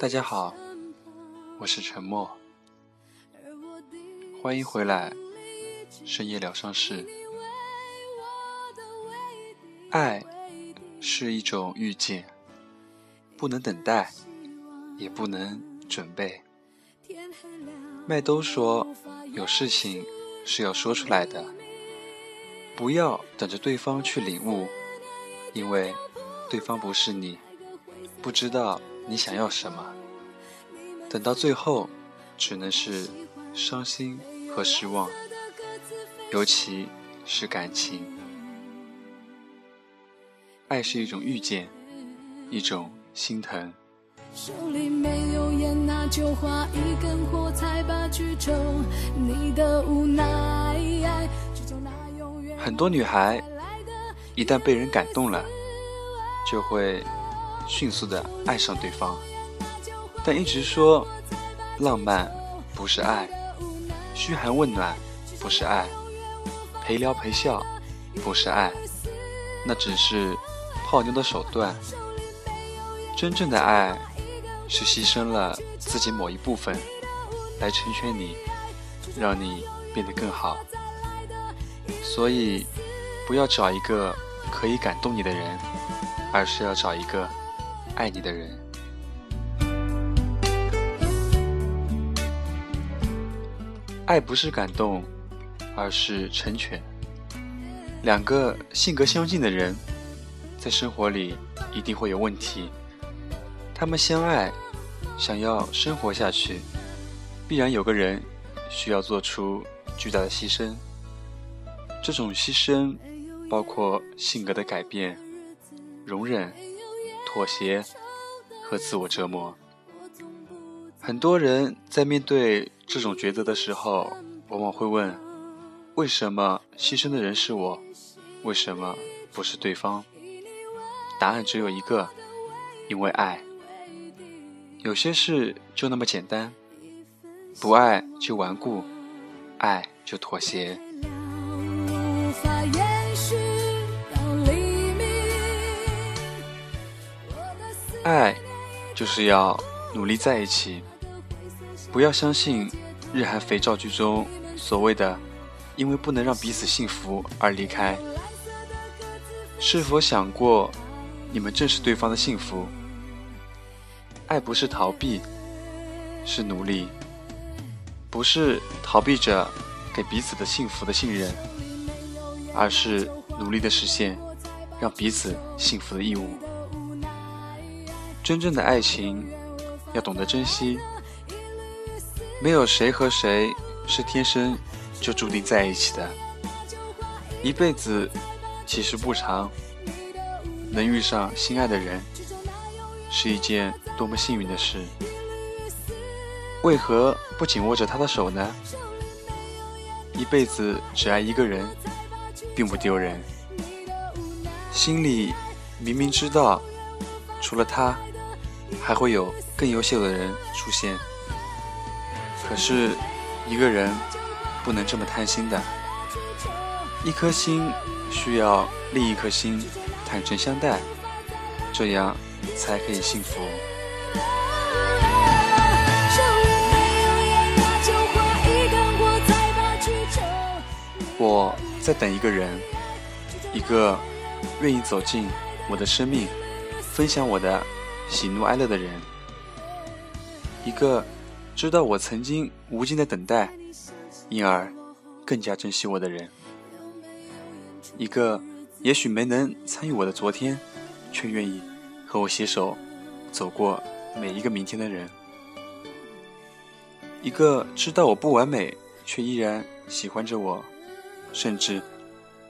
大家好，我是沉默，欢迎回来，深夜疗伤室。爱是一种遇见，不能等待，也不能准备。麦兜说，有事情是要说出来的，不要等着对方去领悟，因为对方不是你，不知道。你想要什么？等到最后，只能是伤心和失望，尤其是感情。爱是一种遇见，一种心疼。很多女孩一旦被人感动了，就会。迅速的爱上对方，但一直说浪漫不是爱，嘘寒问暖不是爱，陪聊陪笑不是爱，那只是泡妞的手段。真正的爱是牺牲了自己某一部分，来成全你，让你变得更好。所以，不要找一个可以感动你的人，而是要找一个。爱你的人，爱不是感动，而是成全。两个性格相近的人，在生活里一定会有问题。他们相爱，想要生活下去，必然有个人需要做出巨大的牺牲。这种牺牲包括性格的改变、容忍。妥协和自我折磨，很多人在面对这种抉择的时候，往往会问：为什么牺牲的人是我？为什么不是对方？答案只有一个：因为爱。有些事就那么简单，不爱就顽固，爱就妥协。爱，就是要努力在一起。不要相信日韩肥皂剧中所谓的“因为不能让彼此幸福而离开”。是否想过，你们正是对方的幸福？爱不是逃避，是努力。不是逃避着给彼此的幸福的信任，而是努力的实现让彼此幸福的义务。真正的爱情要懂得珍惜，没有谁和谁是天生就注定在一起的。一辈子其实不长，能遇上心爱的人是一件多么幸运的事。为何不紧握着他的手呢？一辈子只爱一个人，并不丢人。心里明明知道，除了他。还会有更优秀的人出现，可是，一个人不能这么贪心的。一颗心需要另一颗心坦诚相待，这样才可以幸福。我在等一个人，一个愿意走进我的生命，分享我的。喜怒哀乐的人，一个知道我曾经无尽的等待，因而更加珍惜我的人，一个也许没能参与我的昨天，却愿意和我携手走过每一个明天的人，一个知道我不完美却依然喜欢着我，甚至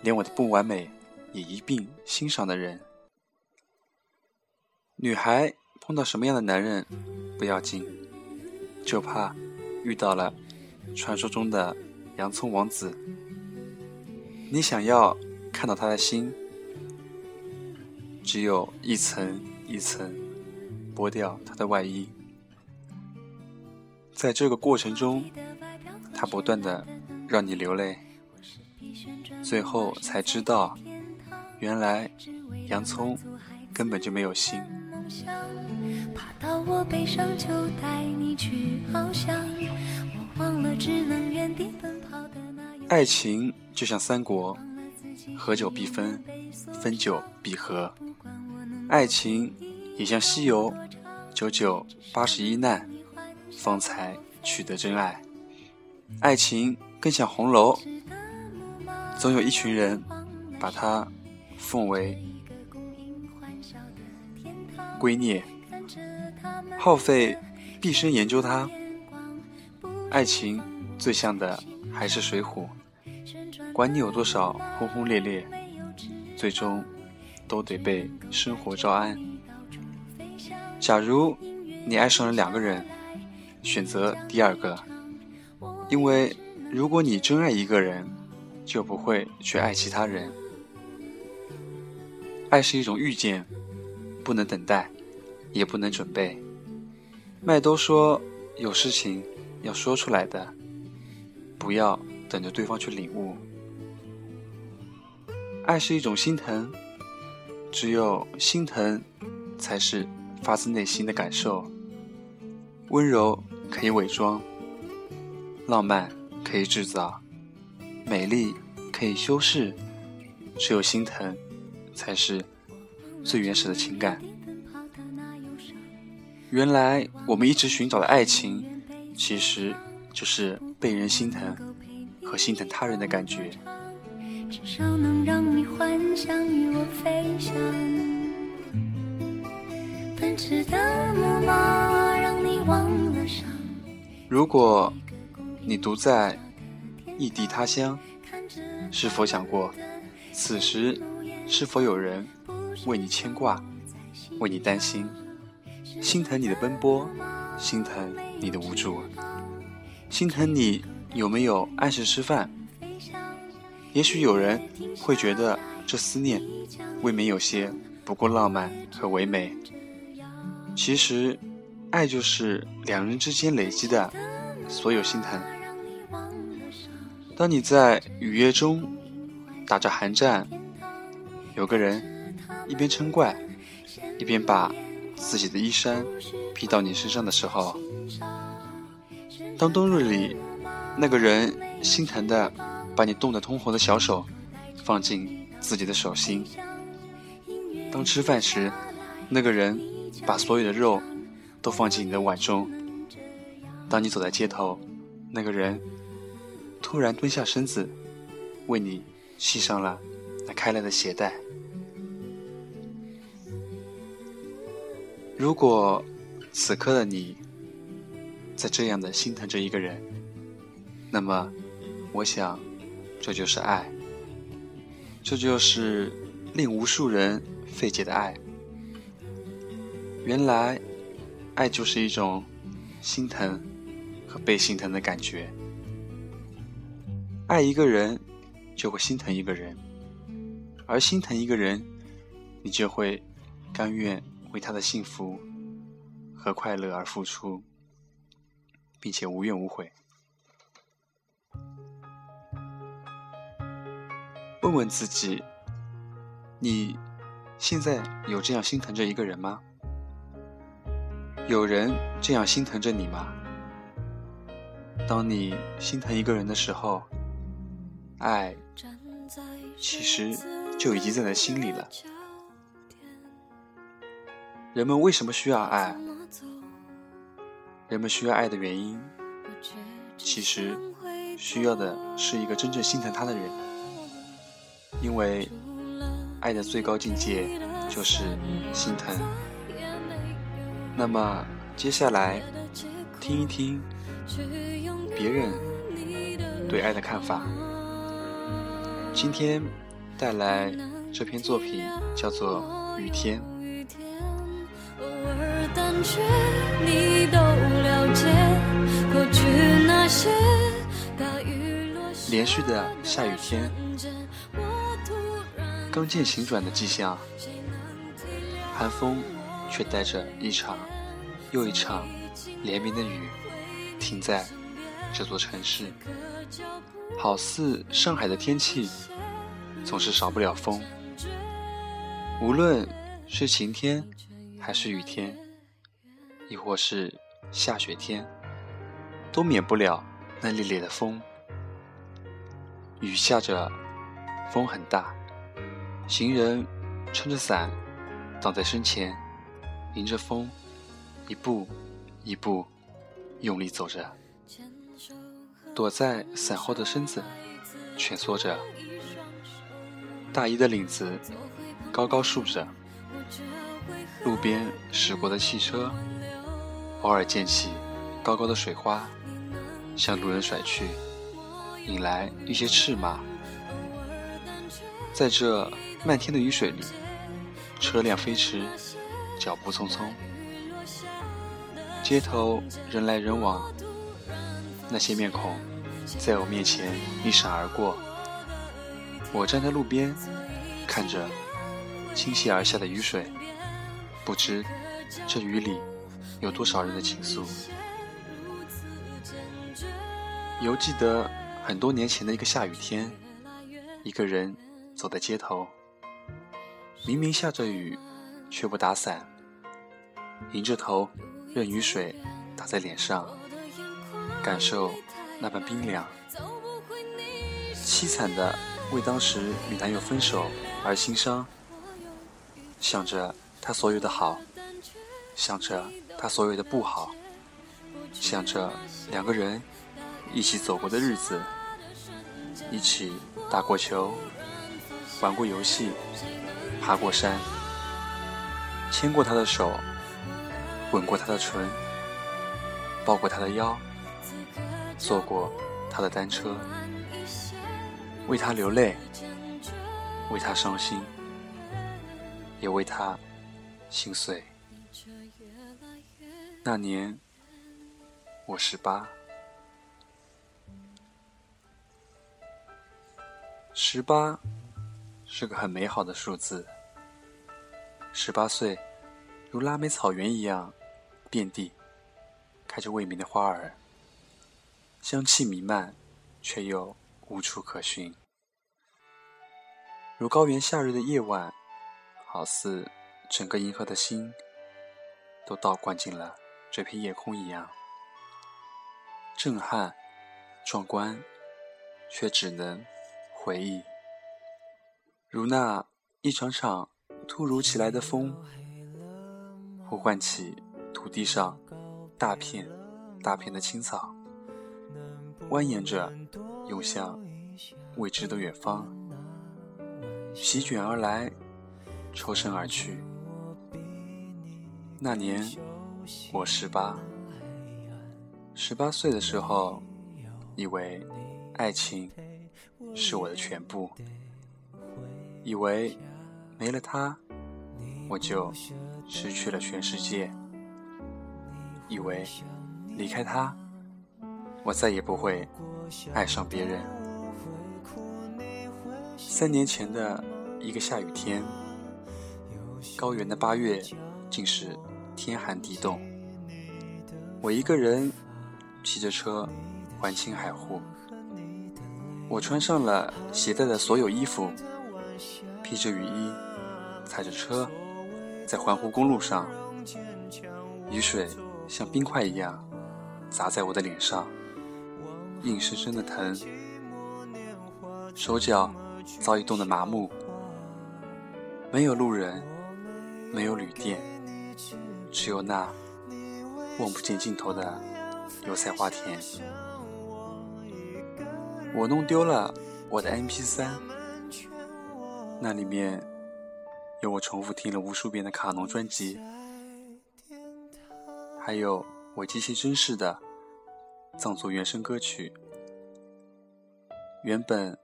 连我的不完美也一并欣赏的人。女孩碰到什么样的男人不要紧，就怕遇到了传说中的洋葱王子。你想要看到他的心，只有一层一层剥掉他的外衣。在这个过程中，他不断的让你流泪，最后才知道，原来洋葱根本就没有心。爱情就像三国，合久必分，分久必合。爱情也像西游，九九八十一难，方才取得真爱。爱情更像红楼，总有一群人把它奉为圭臬，耗费毕生研究它。爱情最像的还是水浒，管你有多少轰轰烈烈，最终都得被生活招安。假如你爱上了两个人，选择第二个。因为，如果你真爱一个人，就不会去爱其他人。爱是一种遇见，不能等待，也不能准备。麦兜说有事情要说出来的，不要等着对方去领悟。爱是一种心疼，只有心疼，才是发自内心的感受。温柔可以伪装。浪漫可以制造，美丽可以修饰，只有心疼，才是最原始的情感。原来我们一直寻找的爱情，其实就是被人心疼和心疼他人的感觉。如果。你独在异地他乡，是否想过，此时是否有人为你牵挂，为你担心，心疼你的奔波，心疼你的无助，心疼你有没有按时吃饭？也许有人会觉得这思念未免有些不够浪漫和唯美。其实，爱就是两人之间累积的。所有心疼。当你在雨夜中打着寒战，有个人一边嗔怪，一边把自己的衣衫披到你身上的时候；当冬日里那个人心疼的把你冻得通红的小手放进自己的手心；当吃饭时那个人把所有的肉都放进你的碗中。当你走在街头，那个人突然蹲下身子，为你系上了那开了的鞋带。如果此刻的你在这样的心疼着一个人，那么，我想，这就是爱，这就是令无数人费解的爱。原来，爱就是一种心疼。和被心疼的感觉，爱一个人就会心疼一个人，而心疼一个人，你就会甘愿为他的幸福和快乐而付出，并且无怨无悔。问问自己，你现在有这样心疼着一个人吗？有人这样心疼着你吗？当你心疼一个人的时候，爱其实就已经在你心里了。人们为什么需要爱？人们需要爱的原因，其实需要的是一个真正心疼他的人。因为爱的最高境界就是心疼。那么接下来听一听。别人对爱的看法。今天带来这篇作品叫做《雨天》。连续的下雨天，刚见晴转的迹象，寒风却带着一场又一场连绵的雨。停在这座城市，好似上海的天气，总是少不了风。无论是晴天还是雨天，亦或是下雪天，都免不了那烈烈的风。雨下着，风很大，行人撑着伞挡在身前，迎着风，一步一步用力走着，躲在伞后的身子蜷缩着，大衣的领子高高竖着。路边驶过的汽车，偶尔溅起高高的水花，向路人甩去，引来一些斥骂。在这漫天的雨水里，车辆飞驰，脚步匆匆，街头人来人往，那些面孔在我面前一闪而过。我站在路边，看着倾泻而下的雨水。不知这雨里有多少人的情愫。犹记得很多年前的一个下雨天，一个人走在街头，明明下着雨，却不打伞，迎着头任雨水打在脸上，感受那般冰凉，凄惨的为当时与男友分手而心伤，想着。他所有的好，想着他所有的不好，想着两个人一起走过的日子，一起打过球，玩过游戏，爬过山，牵过他的手，吻过他的唇，抱过他的腰，坐过他的单车，为他流泪，为他伤心，也为他。心碎。那年我十八，十八是个很美好的数字。十八岁，如拉美草原一样，遍地开着未名的花儿，香气弥漫，却又无处可寻。如高原夏日的夜晚，好似。整个银河的心都倒灌进了这片夜空一样，震撼、壮观，却只能回忆。如那一场场突如其来的风，呼唤起土地上大片大片的青草，蜿蜒着涌向未知的远方，席卷而来，抽身而去。那年我十八，十八岁的时候，以为爱情是我的全部，以为没了他我就失去了全世界，以为离开他我再也不会爱上别人。三年前的一个下雨天，高原的八月，竟是。天寒地冻，我一个人骑着车环青海湖。我穿上了携带的所有衣服，披着雨衣，踩着车，在环湖公路上，雨水像冰块一样砸在我的脸上，硬生生的疼，手脚早已冻得麻木。没有路人，没有旅店。只有那望不见尽头的油菜花田。我弄丢了我的 MP3，那里面有我重复听了无数遍的卡农专辑，还有我极其珍视的藏族原声歌曲。原本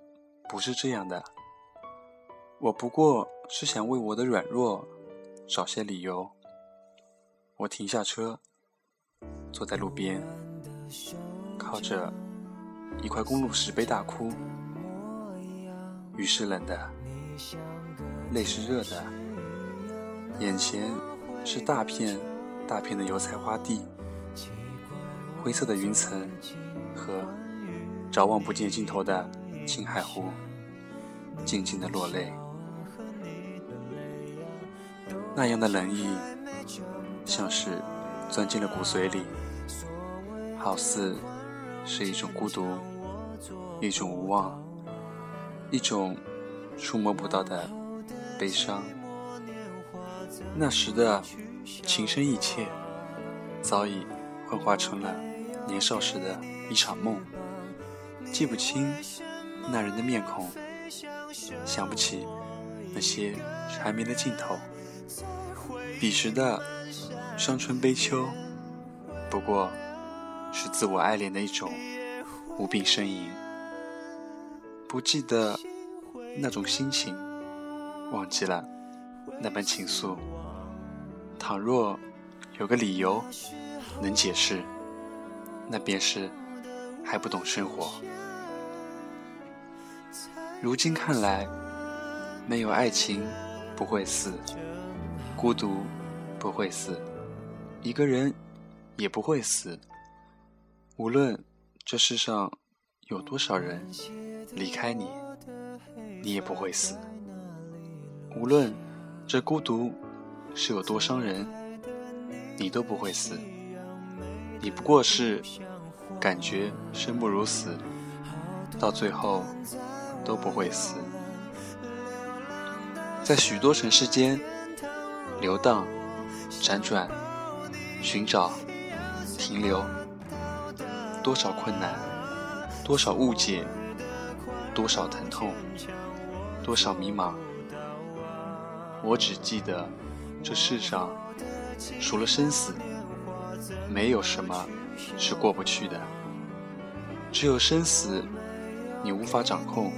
不是这样的，我不过是想为我的软弱找些理由。我停下车，坐在路边，靠着一块公路石碑大哭。雨是冷的，泪是热的，眼前是大片大片的油菜花地，灰色的云层和着望不见尽头的青海湖，静静的落泪，那样的冷意。像是钻进了骨髓里，好似是一种孤独，一种无望，一种触摸不到的悲伤。那时的情深意切，早已幻化成了年少时的一场梦。记不清那人的面孔，想不起那些缠绵的镜头。彼时的伤春悲秋，不过是自我爱恋的一种无病呻吟。不记得那种心情，忘记了那般情愫。倘若有个理由能解释，那便是还不懂生活。如今看来，没有爱情不会死，孤独不会死，一个人也不会死。无论这世上有多少人离开你，你也不会死。无论这孤独是有多伤人，你都不会死。你不过是感觉生不如死，到最后。都不会死，在许多城市间流荡、辗转、寻找、停留，多少困难，多少误解，多少疼痛，多少迷茫。我只记得，这世上除了生死，没有什么是过不去的，只有生死。你无法掌控，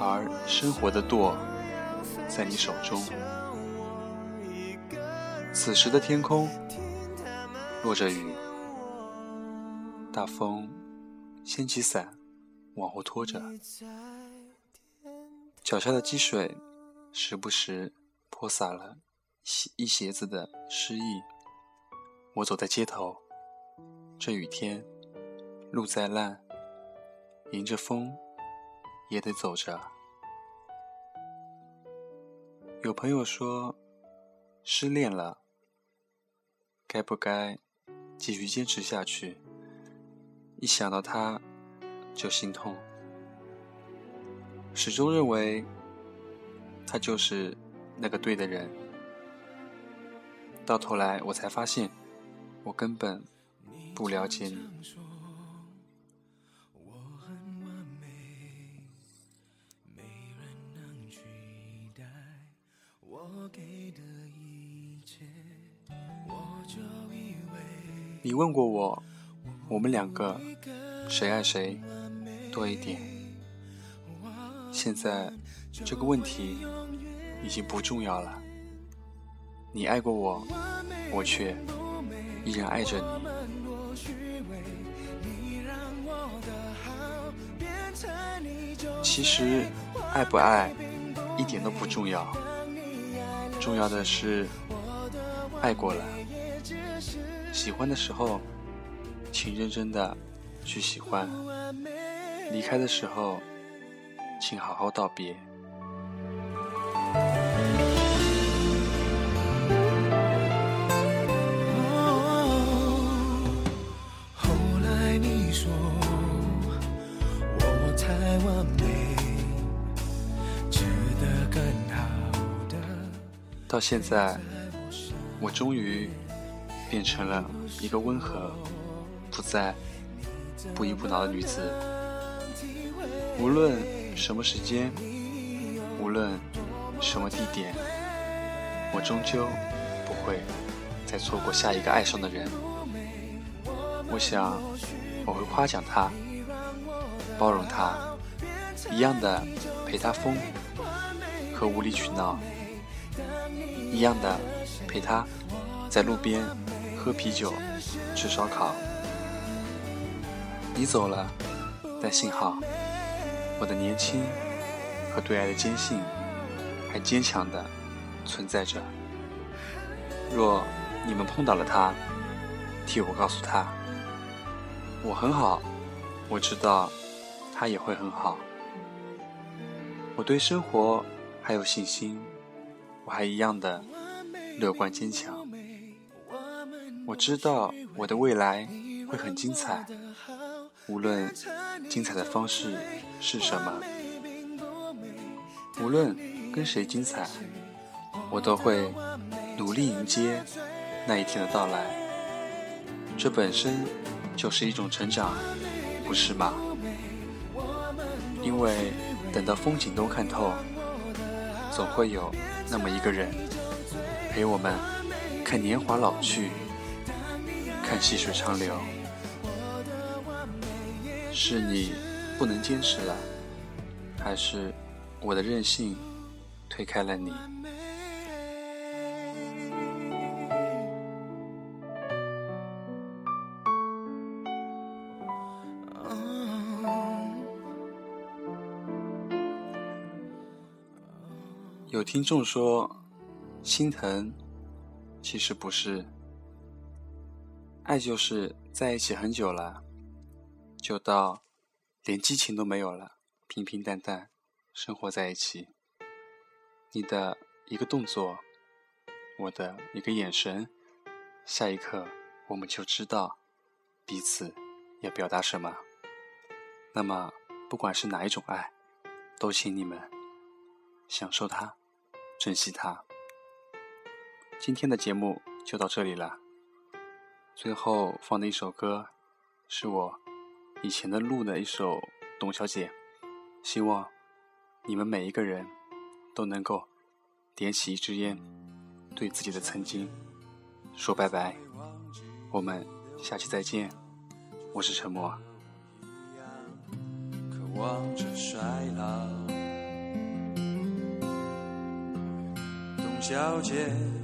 而生活的舵在你手中。此时的天空落着雨，大风掀起伞往后拖着，脚下的积水时不时泼洒了鞋一鞋子的湿意。我走在街头，这雨天路再烂。迎着风，也得走着。有朋友说，失恋了，该不该继续坚持下去？一想到他，就心痛。始终认为，他就是那个对的人。到头来，我才发现，我根本不了解你。你问过我，我们两个谁爱谁多一点？现在这个问题已经不重要了。你爱过我，我却依然爱着你。其实爱不爱一点都不重要，重要的是爱过了。喜欢的时候，请认真的去喜欢；离开的时候，请好好道别。到现在，我终于。变成了一个温和、不再不依不挠的女子。无论什么时间，无论什么地点，我终究不会再错过下一个爱上的人。我想，我会夸奖他，包容他，一样的陪他疯和无理取闹，一样的陪他在路边。喝啤酒，吃烧烤。你走了，但幸好，我的年轻和对爱的坚信还坚强的存在着。若你们碰到了他，替我告诉他，我很好，我知道他也会很好。我对生活还有信心，我还一样的乐观坚强。我知道我的未来会很精彩，无论精彩的方式是什么，无论跟谁精彩，我都会努力迎接那一天的到来。这本身就是一种成长，不是吗？因为等到风景都看透，总会有那么一个人陪我们看年华老去。看细水长流，是你不能坚持了，还是我的任性推开了你？有听众说，心疼，其实不是。爱就是在一起很久了，就到连激情都没有了，平平淡淡生活在一起。你的一个动作，我的一个眼神，下一刻我们就知道彼此要表达什么。那么，不管是哪一种爱，都请你们享受它，珍惜它。今天的节目就到这里了。最后放的一首歌，是我以前的录的一首《董小姐》，希望你们每一个人都能够点起一支烟，对自己的曾经说拜拜。我们下期再见，我是沉默。董小姐。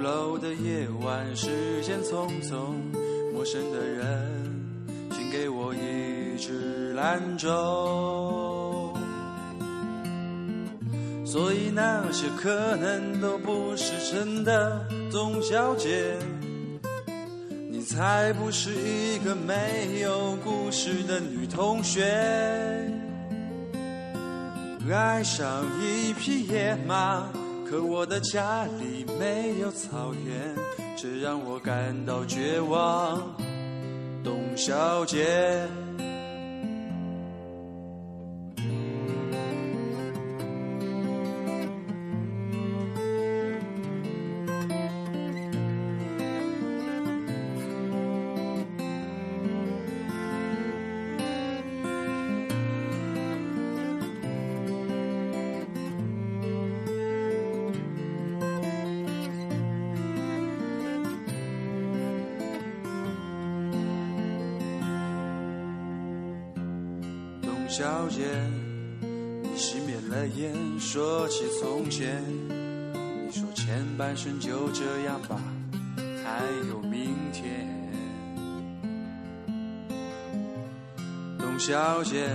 鼓楼的夜晚，时间匆匆，陌生的人，请给我一支兰州。所以那些可能都不是真的，董小姐，你才不是一个没有故事的女同学。爱上一匹野马。可我的家里没有草原，这让我感到绝望，董小姐。说起从前。你说前半生就这样吧，还有明天。董小姐，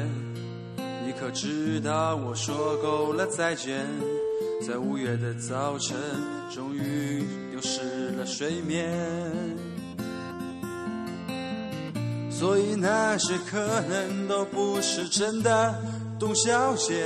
你可知道我说够了再见，在五月的早晨，终于丢失了睡眠。所以那些可能都不是真的，董小姐，